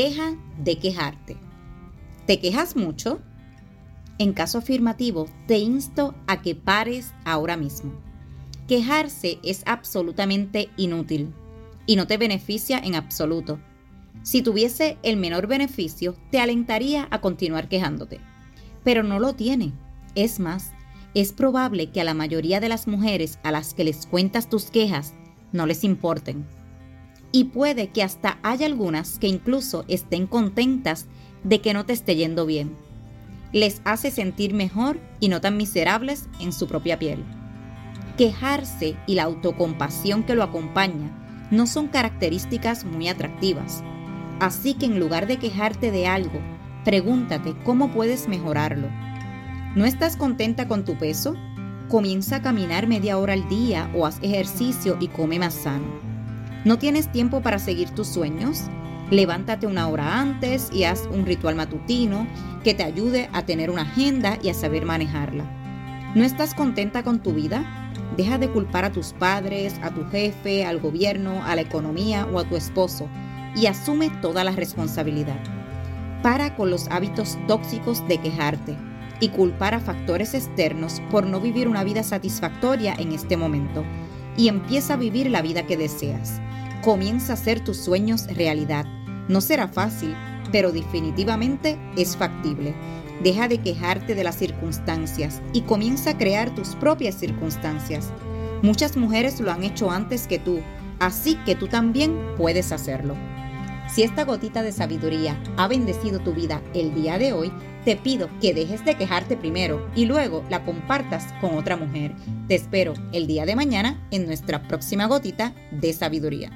Deja de quejarte. ¿Te quejas mucho? En caso afirmativo, te insto a que pares ahora mismo. Quejarse es absolutamente inútil y no te beneficia en absoluto. Si tuviese el menor beneficio, te alentaría a continuar quejándote. Pero no lo tiene. Es más, es probable que a la mayoría de las mujeres a las que les cuentas tus quejas no les importen y puede que hasta haya algunas que incluso estén contentas de que no te esté yendo bien. Les hace sentir mejor y no tan miserables en su propia piel. Quejarse y la autocompasión que lo acompaña no son características muy atractivas. Así que en lugar de quejarte de algo, pregúntate cómo puedes mejorarlo. ¿No estás contenta con tu peso? Comienza a caminar media hora al día o haz ejercicio y come más sano. ¿No tienes tiempo para seguir tus sueños? Levántate una hora antes y haz un ritual matutino que te ayude a tener una agenda y a saber manejarla. ¿No estás contenta con tu vida? Deja de culpar a tus padres, a tu jefe, al gobierno, a la economía o a tu esposo y asume toda la responsabilidad. Para con los hábitos tóxicos de quejarte y culpar a factores externos por no vivir una vida satisfactoria en este momento y empieza a vivir la vida que deseas. Comienza a hacer tus sueños realidad. No será fácil, pero definitivamente es factible. Deja de quejarte de las circunstancias y comienza a crear tus propias circunstancias. Muchas mujeres lo han hecho antes que tú, así que tú también puedes hacerlo. Si esta gotita de sabiduría ha bendecido tu vida el día de hoy, te pido que dejes de quejarte primero y luego la compartas con otra mujer. Te espero el día de mañana en nuestra próxima gotita de sabiduría.